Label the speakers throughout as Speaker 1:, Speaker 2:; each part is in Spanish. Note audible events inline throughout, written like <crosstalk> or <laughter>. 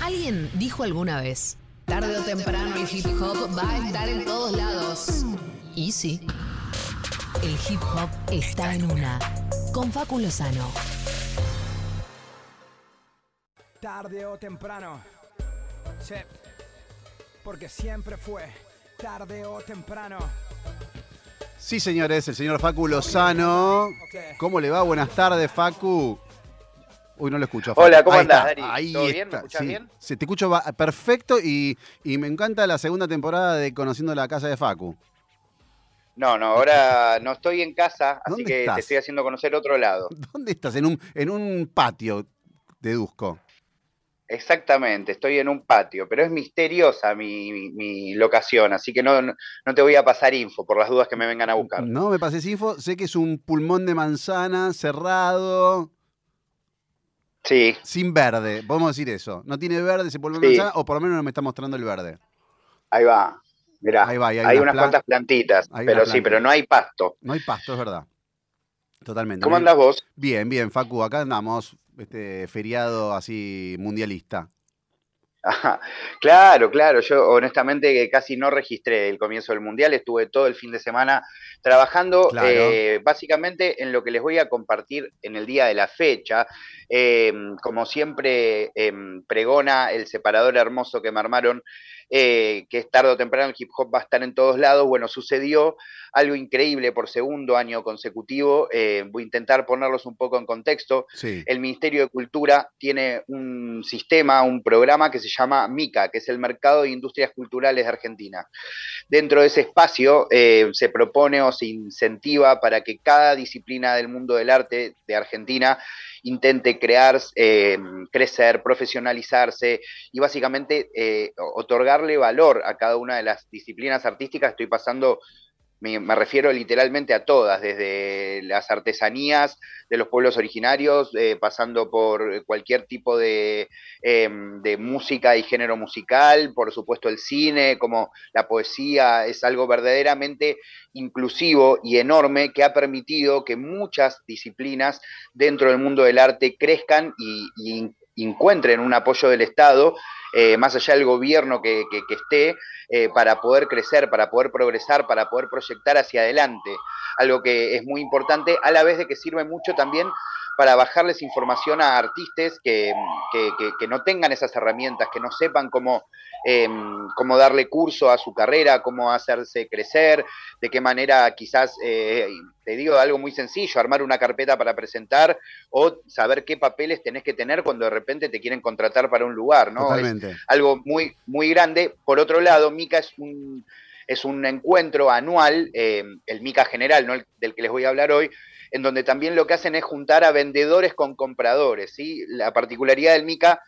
Speaker 1: Alguien dijo alguna vez, tarde o temprano el hip hop va a estar en todos lados. Y sí, el hip hop está en una. Con Facu Lozano.
Speaker 2: Tarde o temprano. Sí. Porque siempre fue tarde o temprano.
Speaker 3: Sí, señores, el señor Facu Lozano. ¿Cómo le va? Buenas tardes, Facu. Uy, no lo escucho.
Speaker 4: Hola, ¿cómo
Speaker 3: Ahí
Speaker 4: andás, Dari?
Speaker 3: Ahí
Speaker 4: ¿Todo bien? ¿Me escuchás
Speaker 3: sí.
Speaker 4: bien?
Speaker 3: Se te escucho perfecto y, y me encanta la segunda temporada de Conociendo la Casa de Facu.
Speaker 4: No, no, ahora <laughs> no estoy en casa, así
Speaker 3: ¿Dónde
Speaker 4: que
Speaker 3: estás?
Speaker 4: te estoy haciendo conocer otro lado. <laughs>
Speaker 3: ¿Dónde estás? En un, en un patio, deduzco.
Speaker 4: Exactamente, estoy en un patio, pero es misteriosa mi, mi- mi locación, así que no, no te voy a pasar info por las dudas que me vengan a buscar.
Speaker 3: No me pases info. Sé que es un pulmón de manzana cerrado,
Speaker 4: Sí,
Speaker 3: sin verde. Podemos decir eso. No tiene verde pulmón de
Speaker 4: Sí.
Speaker 3: manzana, o por lo menos no me está mostrando el verde.
Speaker 4: ahí va. Mirá,
Speaker 3: Ahí va, hay
Speaker 4: hay
Speaker 3: unas plan-
Speaker 4: cuantas plantitas,
Speaker 3: hay
Speaker 4: pero sí, pero no hay pasto.
Speaker 3: No hay pasto, es verdad. Totalmente.
Speaker 4: ¿Cómo andas vos?
Speaker 3: Bien, bien, Facu. Acá andamos, este feriado así mundialista.
Speaker 4: Ajá. Claro, claro, yo honestamente casi no registré el comienzo del Mundial, estuve todo el fin de semana trabajando
Speaker 3: Claro.
Speaker 4: eh, básicamente en lo que les voy a compartir en el día de la fecha. Eh, como siempre em, pregona el separador hermoso que me armaron, eh, que es tarde o temprano el hip hop va a estar en todos lados. Bueno, sucedió algo increíble por segundo año consecutivo. voy a intentar ponerlos un poco en contexto
Speaker 3: Sí.
Speaker 4: el Ministerio de Cultura tiene un sistema, un programa que se llama MICA, que es el Mercado de Industrias Culturales de Argentina. Dentro de ese espacio se propone o se incentiva para que cada disciplina del mundo del arte de Argentina intente crear, eh, crecer, profesionalizarse y básicamente eh, otorgarle valor a cada una de las disciplinas artísticas. Estoy pasando me, refiero literalmente a todas, desde las artesanías de los pueblos originarios, eh, pasando por cualquier tipo de, eh, de música y género musical, por supuesto el cine, como la poesía, es algo verdaderamente inclusivo y enorme que ha permitido que muchas disciplinas dentro del mundo del arte crezcan y encuentren un apoyo del Estado, eh, más allá del gobierno que, que, que esté, eh, para poder crecer, para poder progresar, para poder proyectar hacia adelante. Algo que es muy importante, a la vez de que sirve mucho también para bajarles información a artistas que, que, que, que no tengan esas herramientas, que no sepan cómo, eh, cómo darle curso a su carrera, cómo hacerse crecer, de qué manera quizás, eh, te digo algo muy sencillo, armar una carpeta para presentar o saber qué papeles tenés que tener cuando de repente te quieren contratar para un lugar, ¿no?
Speaker 3: Totalmente.
Speaker 4: Es algo muy, muy grande. Por otro lado, Mica es un, es un encuentro anual, eh, el Mica general, ¿no? el, del que les voy a hablar hoy, en donde también lo que hacen es juntar a vendedores con compradores. ¿sí? La particularidad del Mica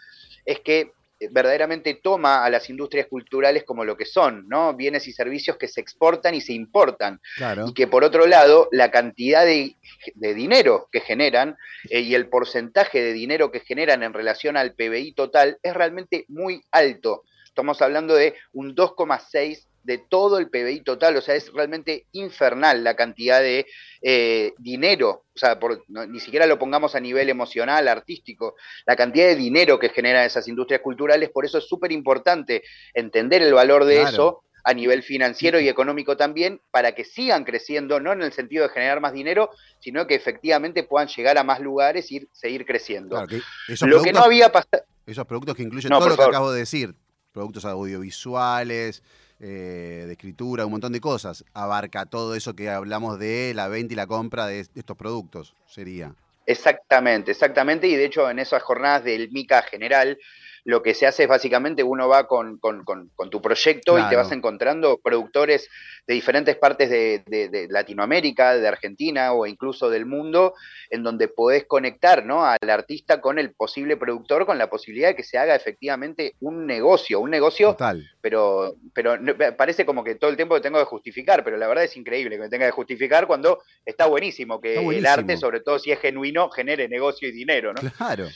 Speaker 4: es que verdaderamente toma a las industrias culturales como lo que son, ¿no? Bienes y servicios que se exportan y se importan.
Speaker 3: Claro.
Speaker 4: Y que por otro lado, la cantidad de, de dinero que generan eh, y el porcentaje de dinero que generan en relación al PBI total es realmente muy alto. Estamos hablando de un 2,6 de todo el PBI total, o sea, es realmente infernal la cantidad de eh, dinero, o sea, por, no, ni siquiera lo pongamos a nivel emocional, artístico, la cantidad de dinero que generan esas industrias culturales, por eso es súper importante entender el valor de
Speaker 3: Claro.
Speaker 4: eso a nivel financiero y económico también, para que sigan creciendo, no en el sentido de generar más dinero, sino que efectivamente puedan llegar a más lugares y seguir creciendo.
Speaker 3: Claro, que esos,
Speaker 4: Lo que no había pasado...
Speaker 3: esos productos que incluyen
Speaker 4: No,
Speaker 3: todo lo que acabo de decir, productos audiovisuales, eh, de escritura, un montón de cosas, abarca todo eso que hablamos de la venta y la compra de est- estos productos, sería.
Speaker 4: Exactamente, exactamente, y de hecho en esas jornadas del MICA general, lo que se hace es básicamente uno va con, con- con- con tu proyecto y te vas encontrando productores de diferentes partes de, de- de Latinoamérica, de Argentina o incluso del mundo, en donde podés conectar ¿no? al artista con el posible productor, con la posibilidad de que se haga efectivamente un negocio, un negocio
Speaker 3: Total.
Speaker 4: pero, pero parece como que todo el tiempo tengo que justificar, pero la verdad es increíble que me tenga que justificar cuando está buenísimo que
Speaker 3: Está
Speaker 4: el arte, sobre todo si es genuino, genere negocio y dinero, ¿no?
Speaker 3: Claro.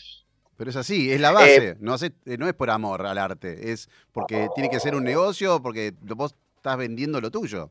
Speaker 3: Pero es así, es la base. no, hace- eh, no es por amor al arte, es porque tiene que ser un negocio, porque vos estás vendiendo lo tuyo.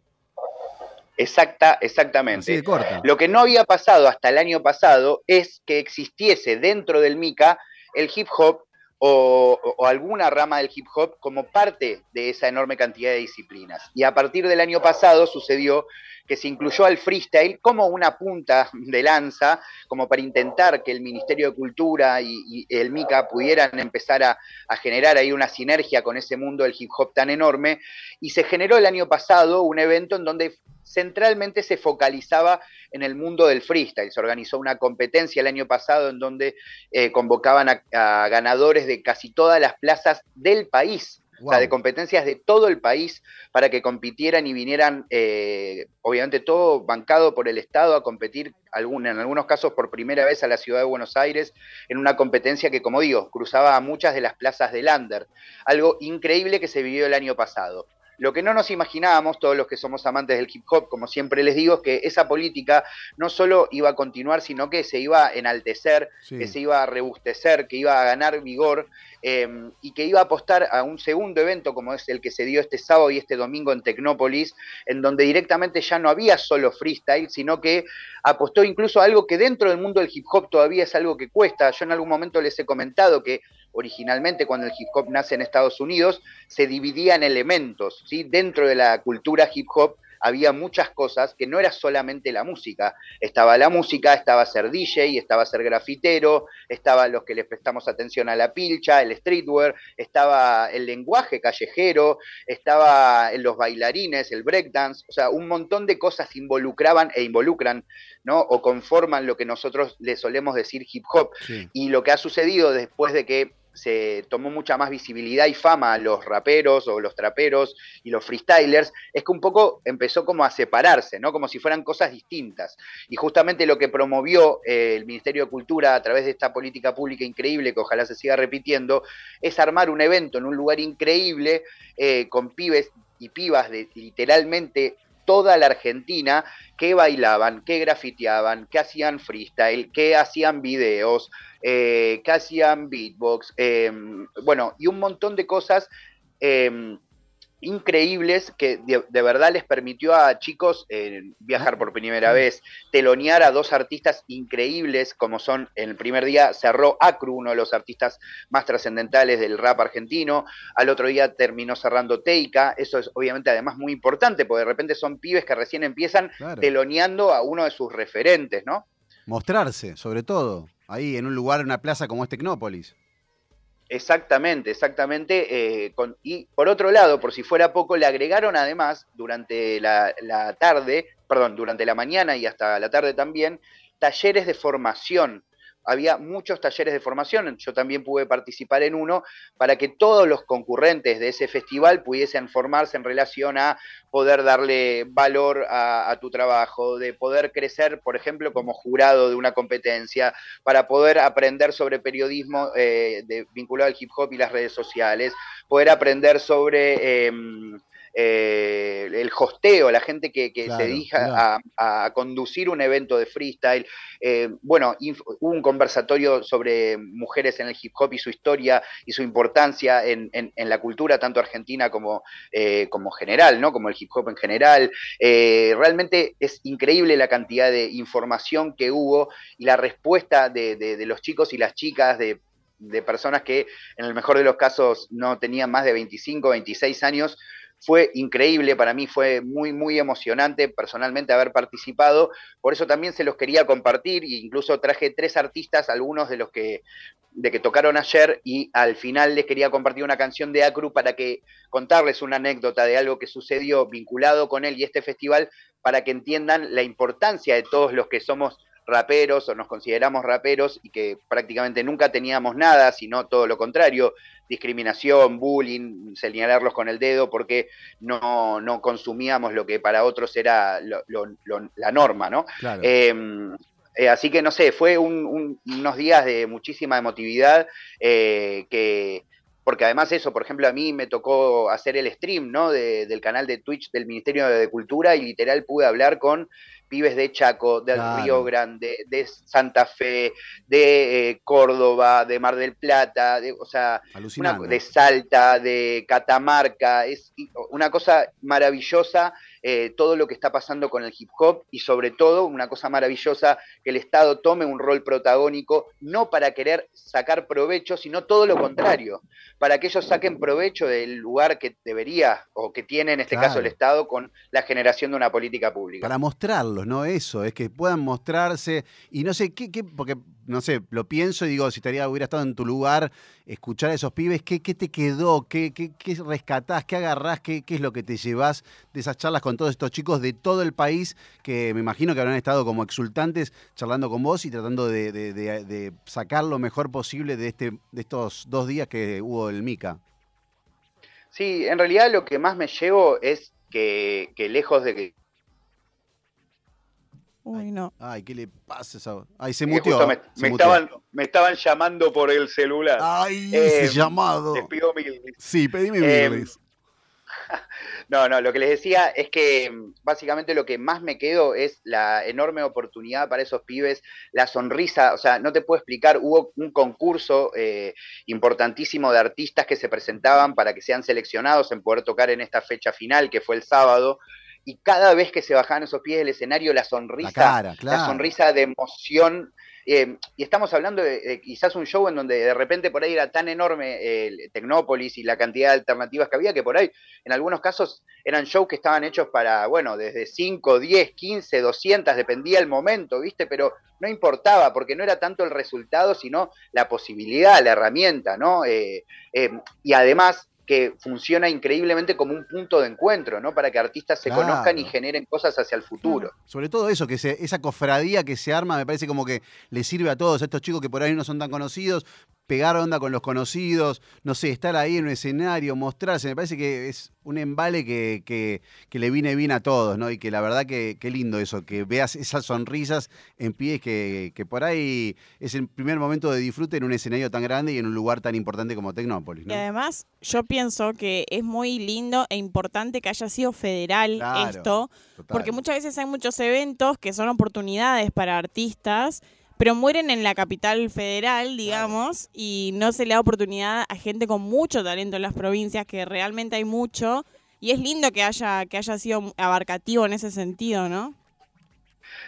Speaker 4: Exacta, exactamente. Lo que no había pasado hasta el año pasado es que existiese dentro del MICA el hip hop o, alguna rama del hip hop como parte de esa enorme cantidad de disciplinas. Y a partir del año pasado sucedió que se incluyó al freestyle como una punta de lanza, como para intentar que el Ministerio de Cultura y, el MICA pudieran empezar a, a, generar ahí una sinergia con ese mundo del hip hop tan enorme. Y se generó el año pasado un evento en donde centralmente se focalizaba en el mundo del freestyle. Se organizó una competencia el año pasado en donde eh, convocaban a, ganadores de casi todas las plazas del país. O sea, de competencias de todo el país para que compitieran y vinieran, eh, obviamente todo bancado por el Estado a competir, en algunos casos por primera vez a la ciudad de Buenos Aires, en una competencia que, como digo, cruzaba a muchas de las plazas de Lander. Algo increíble que se vivió el año pasado. Lo que no nos imaginábamos, todos los que somos amantes del hip hop, como siempre les digo, es que esa política no solo iba a continuar, sino que se iba a enaltecer, que se iba a rebustecer, que iba a ganar vigor em, y que iba a apostar a un segundo evento como es el que se dio este sábado y este domingo en Tecnópolis, en donde directamente ya no había solo freestyle, sino que apostó incluso a algo que dentro del mundo del hip hop todavía es algo que cuesta. Yo en algún momento les he comentado que originalmente cuando el hip hop nace en Estados Unidos, se dividía en elementos, ¿sí? Dentro de la cultura hip hop había muchas cosas que no era solamente la música. Estaba la música, estaba ser DJ, estaba ser grafitero, estaba los que les prestamos atención a la pilcha, el streetwear, estaba el lenguaje callejero, estaba los bailarines, el breakdance, o sea, un montón de cosas involucraban e involucran, ¿no? O conforman lo que nosotros le solemos decir hip hop. Y lo que ha sucedido después de que se tomó mucha más visibilidad y fama a los raperos o los traperos y los freestylers, es que un poco empezó como a separarse, ¿no? Como si fueran cosas distintas. Y justamente lo que promovió eh, el Ministerio de Cultura a través de esta política pública increíble, que ojalá se siga repitiendo, es armar un evento en un lugar increíble eh, con pibes y pibas de literalmente toda la Argentina que bailaban, que grafiteaban, que hacían freestyle, que hacían videos, eh, que hacían beatbox, em, bueno, y un montón de cosas em, increíbles que de, verdad les permitió a chicos eh, viajar por primera vez, telonear a dos artistas increíbles como son en el primer día cerró Acru, uno de los artistas más trascendentales del rap argentino, al otro día terminó cerrando Teika, eso es obviamente además muy importante porque de repente son pibes que recién empiezan teloneando a uno de sus referentes, ¿no?
Speaker 3: Mostrarse, sobre todo, ahí en un lugar, en una plaza como es Tecnópolis.
Speaker 4: Exactamente, exactamente. Eh, y por otro lado, por si fuera poco, le agregaron además durante la, tarde, perdón, durante la mañana y hasta la tarde también, talleres de formación había muchos talleres de formación, yo también pude participar en uno, para que todos los concurrentes de ese festival pudiesen formarse en relación a poder darle valor a, tu trabajo, de poder crecer, por ejemplo, como jurado de una competencia, para poder aprender sobre periodismo eh, vinculado al hip hop y las redes sociales, poder aprender sobre... Em, eh, el hosteo, la gente que, se dedica a, conducir un evento de freestyle. Eh, bueno, hubo un conversatorio sobre mujeres en el hip hop y su historia y su importancia en, la cultura, tanto argentina como, eh, como general, ¿no? Como el hip hop en general. realmente es increíble la cantidad de información que hubo y la respuesta de, los chicos y las chicas, de de personas que en el mejor de los casos no tenían más de 25, 26 años, fue increíble, para mí fue muy, muy emocionante personalmente haber participado, por eso también se los quería compartir e incluso traje tres artistas, algunos de los que, de que tocaron ayer y al final les quería compartir una canción de Acru para que contarles una anécdota de algo que sucedió vinculado con él y este festival para que entiendan la importancia de todos los que somos raperos o nos consideramos raperos y que prácticamente nunca teníamos nada, sino todo lo contrario, discriminación, bullying, señalarlos con el dedo porque no, no consumíamos lo que para otros era la norma, ¿no? Em, eh, así que no sé, fue unos días de muchísima emotividad eh, que porque además eso, por ejemplo, a mí me tocó hacer el stream, ¿no? del canal de Twitch del Ministerio de Cultura y literal pude hablar con pibes de Chaco, del Río Grande, de Santa Fe, de eh, Córdoba, de Mar del Plata, de, o sea, de Salta, de Catamarca, es una cosa maravillosa eh, todo lo que está pasando con el hip hop y sobre todo, una cosa maravillosa, que el Estado tome un rol protagónico, no para querer sacar provecho, sino todo lo contrario, para que ellos saquen provecho del lugar que debería o que tiene en este caso el Estado con la generación de una política pública.
Speaker 3: Para mostrarlos, ¿no? Eso, es que puedan mostrarse y no sé qué, qué porque no sé, lo pienso y digo, si estaría, hubiera estado en tu lugar, escuchar a esos pibes, ¿qué, qué te quedó? ¿Qué, qué, qué rescatás? ¿Qué agarrás? ¿Qué, ¿Qué es lo que te llevas de esas charlas con todos estos chicos de todo el país que me imagino que habrán estado como exultantes charlando con vos y tratando de, de, sacar lo mejor posible de, este, de estos dos días que hubo el MICA?
Speaker 4: Sí, en realidad lo que más me llevo es que, que lejos de que
Speaker 3: Uy, no. Ay, ¿qué le pasa esa? Ay, se mutió.
Speaker 4: Me, Estaban, me, Estaban, llamando por el celular.
Speaker 3: Ay, ese em, llamado.
Speaker 4: Te pido mil.
Speaker 3: Sí, pedime mil. Em, <laughs>
Speaker 4: no, no, lo que les decía es que em, básicamente lo que más me quedo es la enorme oportunidad para esos pibes, la sonrisa, o sea, no te puedo explicar, hubo un concurso eh, importantísimo de artistas que se presentaban para que sean seleccionados en poder tocar en esta fecha final, que fue el sábado, y cada vez que se bajaban esos pies del escenario, la sonrisa, la, sonrisa de emoción. Eh, y estamos hablando de, quizás un show en donde de repente por ahí era tan enorme el Tecnópolis y la cantidad de alternativas que había, que por ahí en algunos casos eran shows que estaban hechos para, bueno, desde 5, 10, 15, 200, dependía el momento, ¿viste? Pero no importaba, porque no era tanto el resultado, sino la posibilidad, la herramienta, ¿no? Eh, eh, y además que funciona increíblemente como un punto de encuentro, ¿no? Para que artistas se conozcan y generen cosas hacia el futuro.
Speaker 3: Sobre todo eso, que esa cofradía que se arma me parece como que le sirve a todos, a estos chicos que por ahí no son tan conocidos, pegar onda con los conocidos, no sé, estar ahí en un escenario, mostrarse, me parece que es un embale que, que, le viene bien a todos, ¿no? Y que la verdad que, qué lindo eso, que veas esas sonrisas en pies que, que por ahí es el primer momento de disfrute en un escenario tan grande y en un lugar tan importante como Tecnópolis, ¿no?
Speaker 5: Y además, yo pienso que es muy lindo e importante que haya sido federal esto, porque muchas veces hay muchos eventos que son oportunidades para artistas pero mueren en la capital federal, digamos, y no se le da oportunidad a gente con mucho talento en las provincias, que realmente hay mucho, y es lindo que haya, que haya sido abarcativo en ese sentido, ¿no?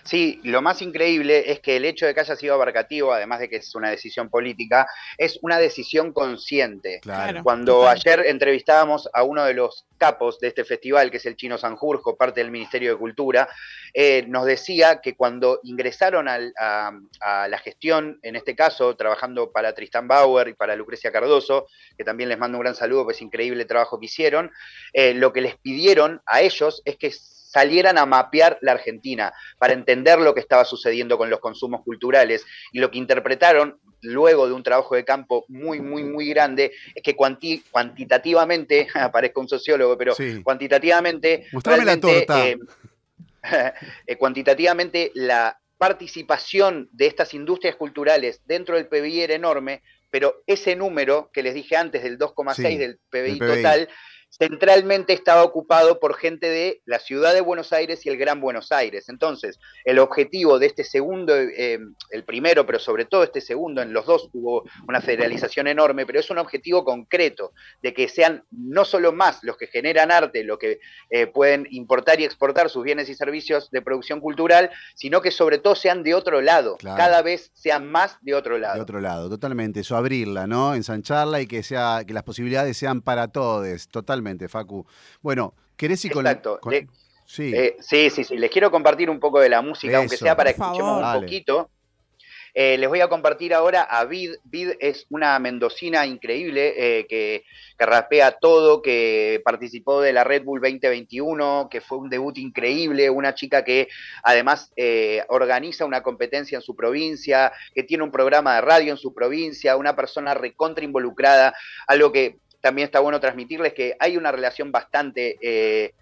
Speaker 4: Sí, lo más increíble es que el hecho de que haya sido abarcativo, además de que es una decisión política, es una decisión consciente.
Speaker 3: Claro.
Speaker 4: Cuando ayer entrevistábamos a uno de los capos de este festival, que es el Chino Sanjurjo, parte del Ministerio de Cultura, eh, nos decía que cuando ingresaron a, la gestión, en este caso trabajando para Tristan Bauer y para Lucrecia Cardoso, que también les mando un gran saludo, pues increíble trabajo que hicieron, eh, lo que les pidieron a ellos es que salieran a mapear la Argentina para entender lo que estaba sucediendo con los consumos culturales. Y lo que interpretaron luego de un trabajo de campo muy, muy, muy grande, es que cuantitativamente, <laughs> aparezco un sociólogo, pero cuantitativamente...
Speaker 3: la torta.
Speaker 4: Eh, <laughs> eh, cuantitativamente la participación de estas industrias culturales dentro del PBI era enorme, pero ese número que les dije antes del 2,6 del PBI total centralmente estaba ocupado por gente de la ciudad de Buenos Aires y el Gran Buenos Aires. Entonces, el objetivo de este segundo, eh, el primero, pero sobre todo este segundo, en los dos hubo una federalización enorme, pero es un objetivo concreto, de que sean no solo más los que generan arte, los que eh, pueden importar y exportar sus bienes y servicios de producción cultural, sino que sobre todo sean de otro lado, cada vez sean más de otro lado.
Speaker 3: De otro lado, totalmente, eso abrirla, ¿no? Ensancharla y que sea que las posibilidades sean para todos, totalmente Facu. Bueno, ¿querés ir con
Speaker 4: Exacto. sí. Eh, sí, sí, sí. Les quiero compartir un poco de la música, aunque sea para que escuchemos un poquito. Eh, les voy a compartir ahora a Vid. Vid es una mendocina increíble eh, que, que, rapea todo, que participó de la Red Bull 2021, que fue un debut increíble, una chica que además organiza una competencia en su provincia, que tiene un programa de radio en su provincia, una persona recontra involucrada, algo que también está bueno transmitirles que hay una relación bastante, eh,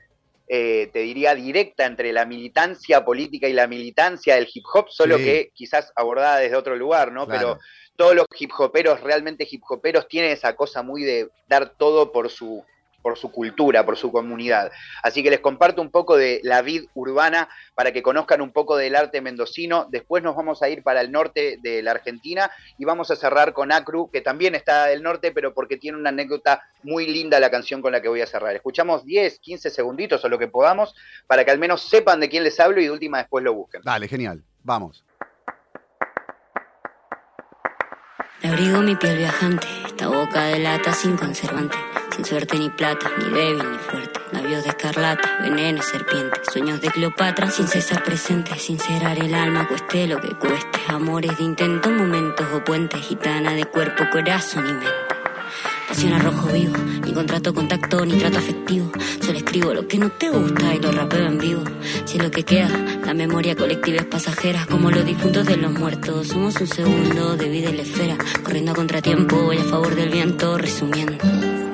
Speaker 4: eh, te diría, directa entre la militancia política y la militancia del hip hop, solo que quizás abordada desde otro lugar, ¿no? Pero todos los hip hoperos, realmente hip hoperos, tienen esa cosa muy de dar todo por su por su cultura, por su comunidad. Así que les comparto un poco de la vid urbana para que conozcan un poco del arte mendocino. Después nos vamos a ir para el norte de la Argentina y vamos a cerrar con Acru, que también está del norte, pero porque tiene una anécdota muy linda la canción con la que voy a cerrar. Escuchamos 10, 15 segunditos o lo que podamos para que al menos sepan de quién les hablo y de última después lo busquen.
Speaker 3: Dale, genial. Vamos.
Speaker 6: Me abrigo mi piel viajante, esta boca de lata sin conservante, sin suerte ni plata, ni débil ni fuerte. Labios de escarlata, veneno, serpiente, sueños de Cleopatra, sin cesar presente, sincerar el alma, cueste lo que cueste. Amores de intento, momentos o puentes, gitana de cuerpo, corazón y mente. Pasión a rojo vivo, ni contrato contacto, ni trato afectivo. Solo escribo lo que no te gusta y lo rapeo en vivo. Si es lo que queda, la memoria colectiva es pasajera, como los difuntos de los muertos. Somos un segundo de vida y la esfera, corriendo a contratiempo, voy a favor del viento, resumiendo.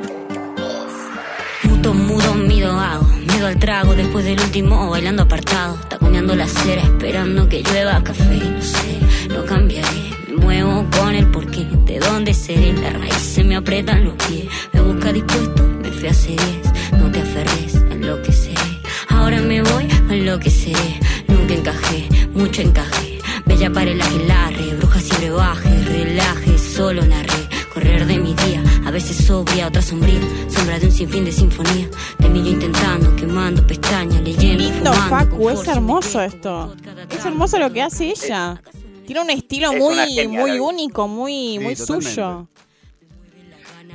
Speaker 6: Mudo, mido, hago, miedo al trago después del último, bailando apartado. Taconeando la acera, esperando que llueva café, no sé, no cambiaré. Muevo con el porqué, de dónde seré, la raíz se me aprietan los pies, me busca dispuesto, me fui hace diez, no te aferres, en lo que seré, ahora me voy, en lo que seré, nunca encajé, mucho encajé, bella para el aguilarre, brujas y brebajes, relaje, solo narré, correr de mi día, a veces sobria, otra sombría, sombra de un sinfín de sinfonía, de mí yo intentando, quemando pestañas, leyendo,
Speaker 5: Lindo, Facu, es hermoso esto, es hermoso lo que hace ella. Tiene un estilo muy, muy único, muy, muy suyo.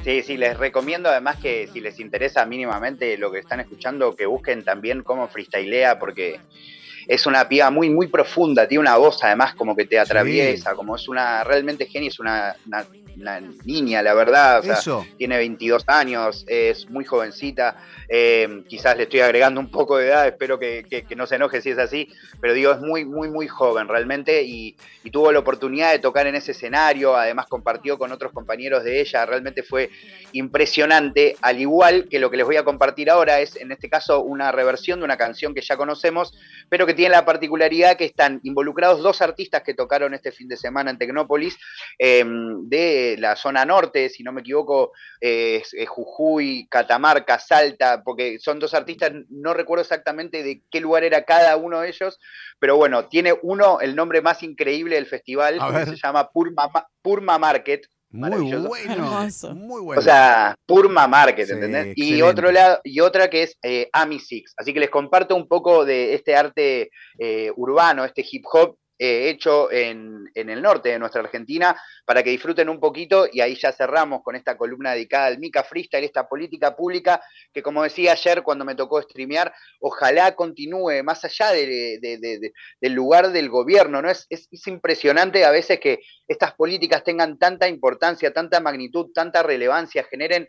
Speaker 4: Sí, sí, les recomiendo además que si les interesa mínimamente lo que están escuchando, que busquen también cómo freestylea, porque es una piba muy, muy profunda, tiene una voz además como que te atraviesa, como es una, realmente genia, es una, niña, la verdad, o sea, tiene 22 años, es muy jovencita, eh, quizás le estoy agregando un poco de edad, espero que, no se enoje si es así, pero digo, es muy, muy, muy joven realmente y, tuvo la oportunidad de tocar en ese escenario, además compartió con otros compañeros de ella, realmente fue impresionante, al igual que lo que les voy a compartir ahora es, en este caso, una reversión de una canción que ya conocemos, pero que tiene la particularidad que están involucrados dos artistas que tocaron este fin de semana en Tecnópolis, em, de la zona norte, si no me equivoco, Jujuy, Catamarca, Salta, porque son dos artistas, no recuerdo exactamente de qué lugar era cada uno de ellos, pero bueno, tiene uno, el nombre más increíble del festival, se llama Purma, Market,
Speaker 3: muy bueno, muy bueno.
Speaker 4: O sea, Purma Market, ¿entendés? Y, otro lado, y otra que es eh, Ami Six. Así que les comparto un poco de este arte eh, urbano, este hip hop eh, hecho en, el norte de nuestra Argentina, para que disfruten un poquito y ahí ya cerramos con esta columna dedicada al Mica Freestyle, esta política pública que como decía ayer cuando me tocó streamear, ojalá continúe más allá del lugar del gobierno, ¿no? Es, es, impresionante a veces que estas políticas tengan tanta importancia, tanta magnitud, tanta relevancia, generen...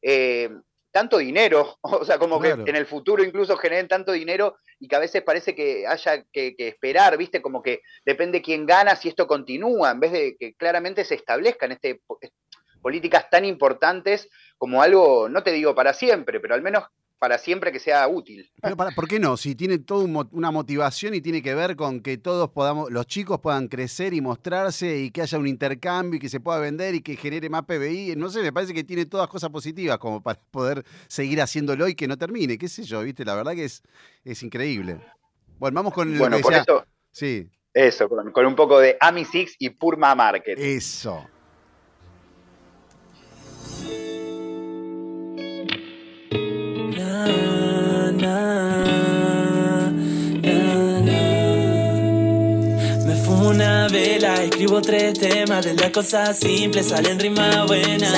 Speaker 4: Eh, tanto dinero, <laughs> o sea, como que en el futuro incluso generen tanto dinero y que a veces parece que haya que, esperar, ¿viste? Como que depende quién gana si esto continúa, en vez de que claramente se establezcan este, políticas tan importantes como algo, no te digo para siempre, pero al menos para siempre que sea útil.
Speaker 3: Pero para, ¿por qué no? Si tiene toda una motivación y tiene que ver con que todos podamos, los chicos puedan crecer y mostrarse y que haya un intercambio y que se pueda vender y que genere más PBI. No sé, me parece que tiene todas cosas positivas como para poder seguir haciéndolo y que no termine, qué sé yo, ¿viste? La verdad que es, es increíble. Bueno, vamos con
Speaker 4: bueno, por eso,
Speaker 3: Sí.
Speaker 4: Eso, con, con un poco de Ami Six y Purma Market.
Speaker 3: Eso.
Speaker 7: Escribo tres temas de las cosas simples, salen rimas buenas.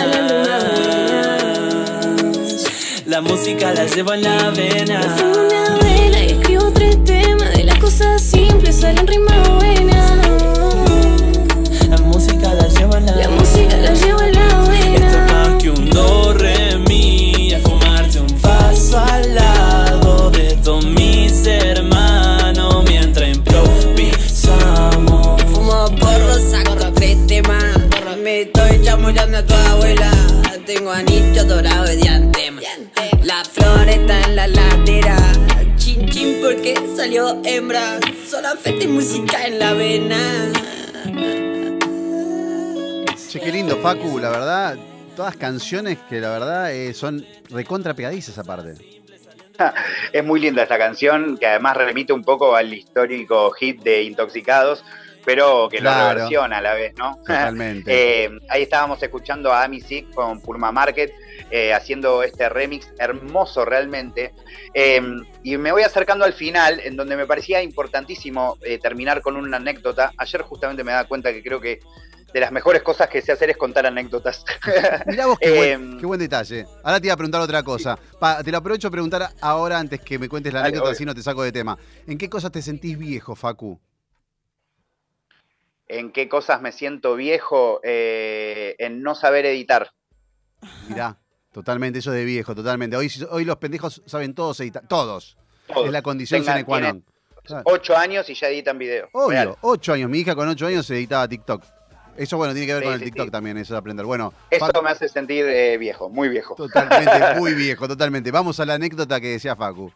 Speaker 7: La música la llevo en la vena.
Speaker 6: Fumo una vela y escribo tres temas de las cosas simples, salen rimas buenas.
Speaker 8: Salió hembra. Solo afecta y música en la vena.
Speaker 3: Che, qué lindo, Facu, la verdad todas canciones que la verdad eh, son recontra pegadizas aparte. <laughs>
Speaker 4: es muy linda esta canción, que además remite un poco al histórico hit de Intoxicados, pero que lo reversiona a la vez, ¿no? <laughs>
Speaker 3: Totalmente.
Speaker 4: Eh, ahí estábamos escuchando a Amy Sick con Purma Market, eh, haciendo este remix hermoso realmente. y me voy acercando al final, en donde me parecía importantísimo terminar con una anécdota. Ayer justamente me da cuenta que creo que de las mejores cosas que sé hacer es contar anécdotas. <laughs>
Speaker 3: Mirá vos em, qué, buen, detalle. Ahora te iba a preguntar otra cosa. te lo aprovecho a preguntar ahora antes que me cuentes la anécdota, así no te saco de tema. ¿En qué cosas te sentís viejo, Facu?
Speaker 4: ¿En qué cosas me siento viejo? Eh, en no saber editar.
Speaker 3: Mirá, totalmente, eso de viejo, totalmente. Hoy, hoy los pendejos saben todos editar. Todos. Es la condición sine qua non.
Speaker 4: Ocho años y ya editan video.
Speaker 3: Obvio, ocho años. Mi hija con ocho años se editaba TikTok. Eso, bueno, tiene que ver con el TikTok también, eso de aprender. Bueno,
Speaker 4: eso me hace sentir eh, viejo, muy viejo.
Speaker 3: Totalmente, <laughs> muy viejo, totalmente. Vamos a la anécdota que decía Facu.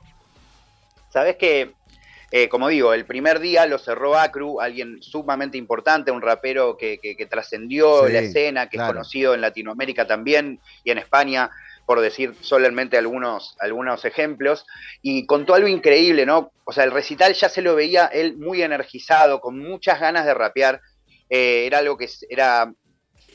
Speaker 4: Sabes que, eh, como digo, el primer día lo cerró Acru, alguien sumamente importante, un rapero que, trascendió la escena, que es conocido en Latinoamérica también y en España por decir solamente algunos, algunos ejemplos, y contó algo increíble, ¿no? O sea, el recital ya se lo veía él muy energizado, con muchas ganas de rapear, eh, era algo que era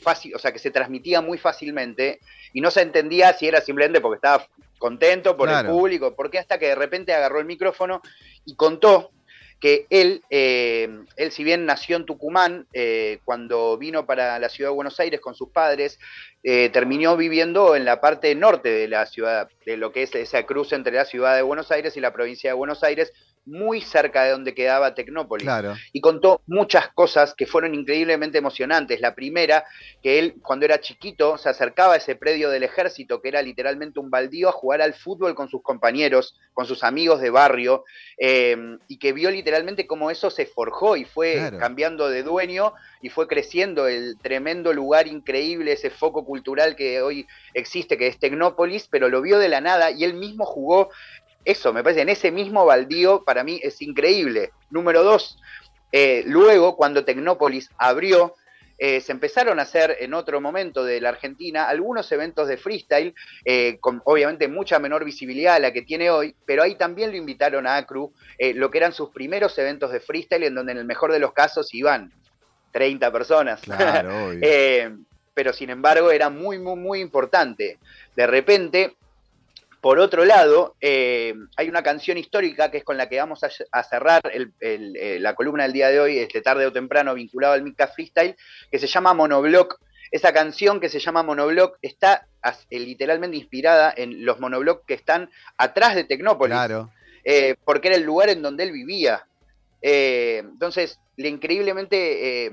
Speaker 4: fácil, o sea, que se transmitía muy fácilmente y no se entendía si era simplemente porque estaba contento por el público, porque hasta que de repente agarró el micrófono y contó que él, eh, él si bien nació en Tucumán, eh, cuando vino para la ciudad de Buenos Aires con sus padres, terminó viviendo en la parte norte de la ciudad, de lo que es esa cruz entre la ciudad de Buenos Aires y la provincia de Buenos Aires, muy cerca de donde quedaba Tecnópolis. Y contó muchas cosas que fueron increíblemente emocionantes. La primera, que él cuando era chiquito se acercaba a ese predio del ejército, que era literalmente un baldío, a jugar al fútbol con sus compañeros, con sus amigos de barrio, eh, y que vio literalmente cómo eso se forjó y fue cambiando de dueño y fue creciendo el tremendo lugar increíble, ese foco cultural que hoy existe, que es Tecnópolis, pero lo vio de la nada y él mismo jugó eso, me parece, en ese mismo baldío, para mí es increíble. Número dos, eh, luego cuando Tecnópolis abrió, eh, se empezaron a hacer en otro momento de la Argentina algunos eventos de freestyle, eh, con obviamente mucha menor visibilidad a la que tiene hoy, pero ahí también lo invitaron a Acru, lo que eran sus primeros eventos de freestyle, en donde en el mejor de los casos iban 30 personas.
Speaker 3: Claro, <laughs>
Speaker 4: pero sin embargo era muy, muy, muy importante. De repente por otro lado, eh, hay una canción histórica que es con la que vamos a, cerrar eh, la columna del día de hoy, este tarde o temprano, vinculado al Mica Freestyle, que se llama Monoblock. Esa canción que se llama Monoblock está eh, literalmente inspirada en los monoblock que están atrás de Tecnópolis.
Speaker 3: Claro.
Speaker 4: porque era el lugar en donde él vivía. entonces, la increíblemente,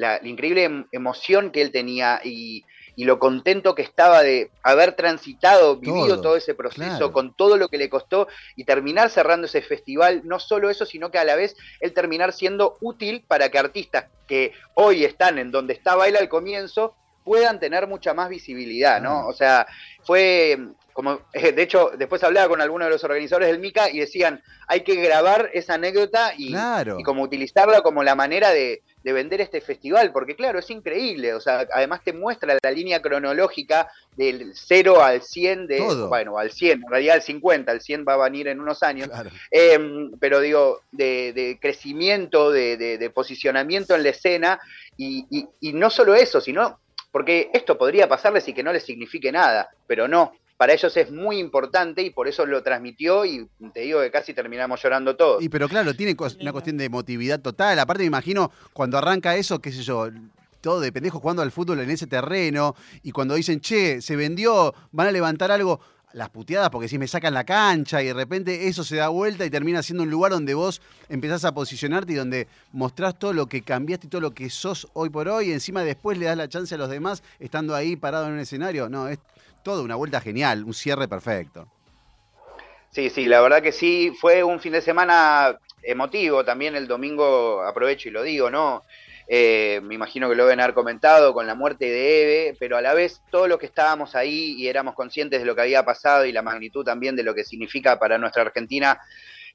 Speaker 4: la, increíble em, emoción que él tenía y y lo contento que estaba de haber transitado, vivido todo, ese proceso, con todo lo que le costó y terminar cerrando ese festival, no solo eso, sino que a la vez el terminar siendo útil para que artistas que hoy están en donde estaba él al comienzo puedan tener mucha más visibilidad, ¿no? O sea, fue como, de hecho, después hablaba con algunos de los organizadores del MICA y decían, hay que grabar esa anécdota y, y como utilizarla como la manera de, de vender este festival, porque claro, es increíble, o sea, además te muestra la línea cronológica del 0 al 100, de, bueno, al 100, en realidad al 50, al 100 va a venir en unos años, em, pero digo, de, crecimiento, de, posicionamiento en la escena, y, y no solo eso, sino, porque esto podría pasarles y que no les signifique nada, pero no, para ellos es muy importante y por eso lo transmitió y te digo que casi terminamos llorando todos.
Speaker 3: Y pero claro, tiene una cuestión de emotividad total. Aparte me imagino cuando arranca eso, qué sé yo, todo de pendejo jugando al fútbol en ese terreno y cuando dicen, che, se vendió, van a levantar algo las puteadas porque si me sacan la cancha y de repente eso se da vuelta y termina siendo un lugar donde vos empezás a posicionarte y donde mostrás todo lo que cambiaste y todo lo que sos hoy por hoy y encima después le das la chance a los demás estando ahí parado en un escenario. No, es todo una vuelta genial, un cierre perfecto.
Speaker 4: Sí, sí, la verdad que sí, fue un fin de semana emotivo, también el domingo aprovecho y lo digo, ¿no? Eh, me imagino que lo deben haber comentado con la muerte de Eve, pero a la vez todos los que estábamos ahí y éramos conscientes de lo que había pasado y la magnitud también de lo que significa para nuestra Argentina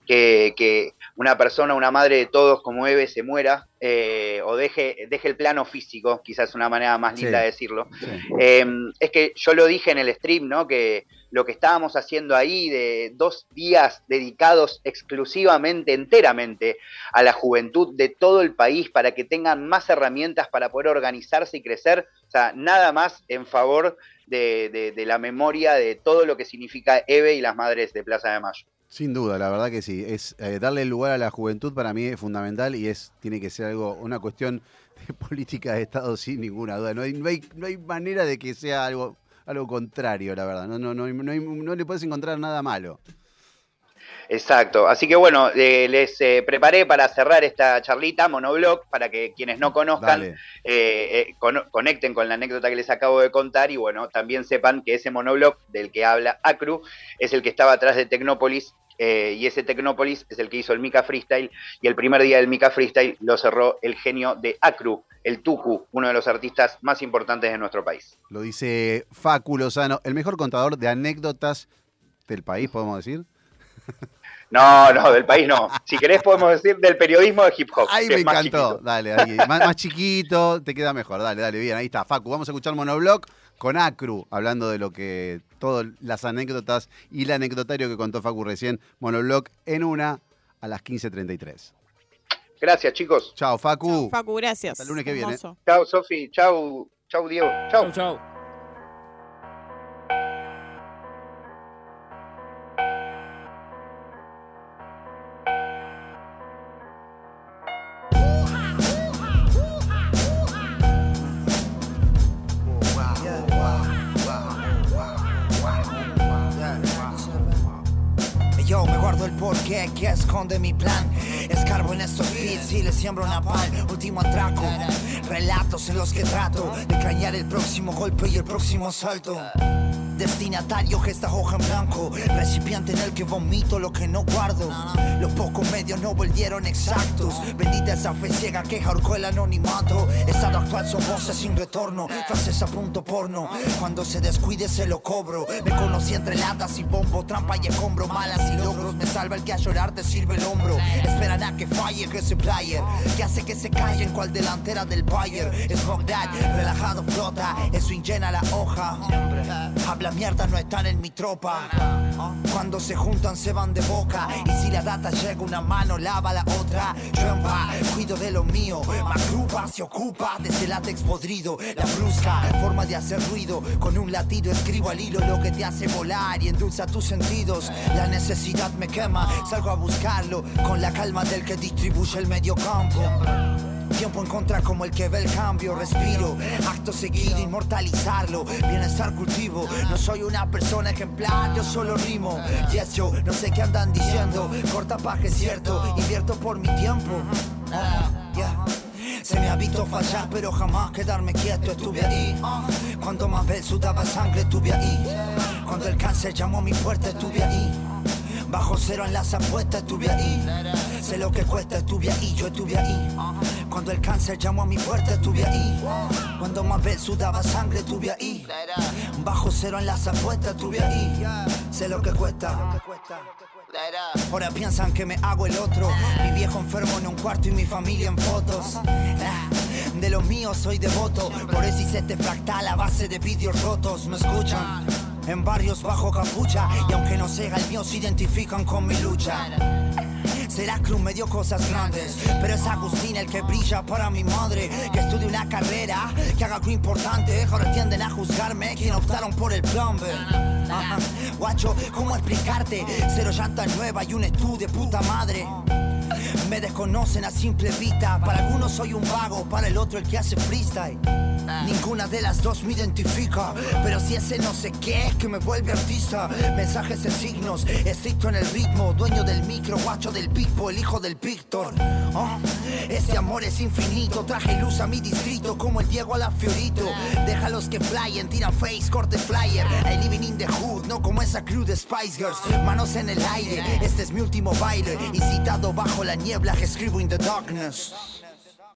Speaker 4: que, una persona, una madre de todos como Eve se muera eh, o deje, deje el plano físico, quizás es una manera más linda de decirlo. Em, es que yo lo dije en el stream, ¿no? Que lo que estábamos haciendo ahí de dos días dedicados exclusivamente, enteramente a la juventud de todo el país para que tengan más herramientas para poder organizarse y crecer, o sea, nada más en favor de, la memoria de todo lo que significa EVE y las madres de Plaza de Mayo.
Speaker 3: Sin duda, la verdad que sí. Es eh, darle lugar a la juventud para mí es fundamental y es tiene que ser algo una cuestión <laughs> de política de Estado sin ninguna duda. No hay, no hay, no hay manera de que sea algo algo contrario, la verdad. No, no, no, no, le puedes encontrar nada malo.
Speaker 4: Exacto. Así que bueno, eh, les eh, preparé para cerrar esta charlita, monoblog, para que quienes no conozcan eh, conecten con la anécdota que les acabo de contar y bueno, también sepan que ese monoblog del que habla Acru es el que estaba atrás de Tecnópolis eh, y ese Tecnópolis es el que hizo el Mika Freestyle, y el primer día del Mika Freestyle lo cerró el genio de Acru, el Tuku, uno de los artistas más importantes de nuestro país.
Speaker 3: Lo dice Facu Lozano, el mejor contador de anécdotas del país, podemos decir. <laughs>
Speaker 4: No, no, del país no. Si querés podemos decir del periodismo de hip hop.
Speaker 3: Ahí me encantó. Dale, más, chiquito, te queda mejor. Dale, dale, bien, ahí está. Facu, vamos a escuchar Monoblock con Acru, hablando de lo que, todas las anécdotas y el anecdotario que contó Facu recién, Monoblock en una a las 15.33.
Speaker 4: Gracias, chicos.
Speaker 3: Chao, Facu.
Speaker 5: Facu, gracias.
Speaker 3: Hasta el lunes que viene.
Speaker 4: Chao, Sofi. Chao, chao, Diego. Chao. Chao.
Speaker 9: Mi plan. Escarbo en estos beats y le siembro una pan. Último atraco, relatos en los que trato de cañar el próximo golpe y el próximo salto. Destinatario que esta hoja en blanco, recipiente en el que vomito lo que no guardo. Los pocos medios no volvieron exactos. Bendita esa fe ciega que ahorcó el anonimato. Estado actual son voces sin retorno, frases a punto porno. Cuando se descuide se lo cobro. Me conocí entre latas y bombo, trampa y escombro, malas y logros. Me salva el que a llorar te sirve el hombro. Esperan a que falle ese player que hace que se callen cual delantera del Bayer. Es Bogdad, relajado flota, eso llena la hoja. La mierda no están en mi tropa. Cuando se juntan se van de boca. Y si la data llega una mano, lava la otra. Paz, cuido de lo mío. Macrupa se ocupa de ese látex podrido. La brusca forma de hacer ruido. Con un latido escribo al hilo lo que te hace volar y endulza tus sentidos. La necesidad me quema, salgo a buscarlo. Con la calma del que distribuye el medio campo. Tiempo en contra como el que ve el cambio, respiro, acto seguido, inmortalizarlo, bienestar cultivo. No soy una persona ejemplar, yo solo rimo. Yes, yo no sé qué andan diciendo, corta paje cierto, invierto por mi tiempo. Se me ha visto fallar, pero jamás quedarme quieto, estuve ahí. Cuando más beso daba sangre, estuve ahí. Cuando el cáncer llamó a mi puerta, estuve ahí. Bajo cero en las apuestas estuve ahí. Sé lo que cuesta, estuve ahí, yo estuve ahí. Cuando el cáncer llamó a mi puerta, estuve ahí. Cuando Mabel sudaba sangre, estuve ahí. Bajo cero en las apuestas, estuve ahí. Sé lo que cuesta. Ahora piensan que me hago el otro. Mi viejo enfermo en un cuarto y mi familia en fotos. De los míos soy devoto. Por eso hice este fractal a base de vídeos rotos. ¿Me escuchan? En barrios bajo capucha y aunque no sea el mío se identifican con mi lucha. Será Cruz me dio cosas grandes, pero es Agustín el que brilla para mi madre. Que estudie una carrera, que haga algo importante. Ahora tienden a juzgarme quien optaron por el plan. Guacho, ¿cómo explicarte? Cero llanta nueva y un estudio de puta madre. Me desconocen a simple vista. Para algunos soy un vago, para el otro el que hace freestyle. Ninguna de las dos me identifica, pero si ese no sé qué es que me vuelve artista. Mensajes en signos, estricto en el ritmo, dueño del micro, guacho del pipo, el hijo del Víctor. Ah, ese amor es infinito, traje luz a mi distrito como el Diego a la Fiorito. Déjalos que flyen, tiran face, corte flyer. I living in the hood, no como esa crew de Spice Girls. Manos en el aire, este es mi último baile. Y citado bajo la niebla que escribo in the darkness.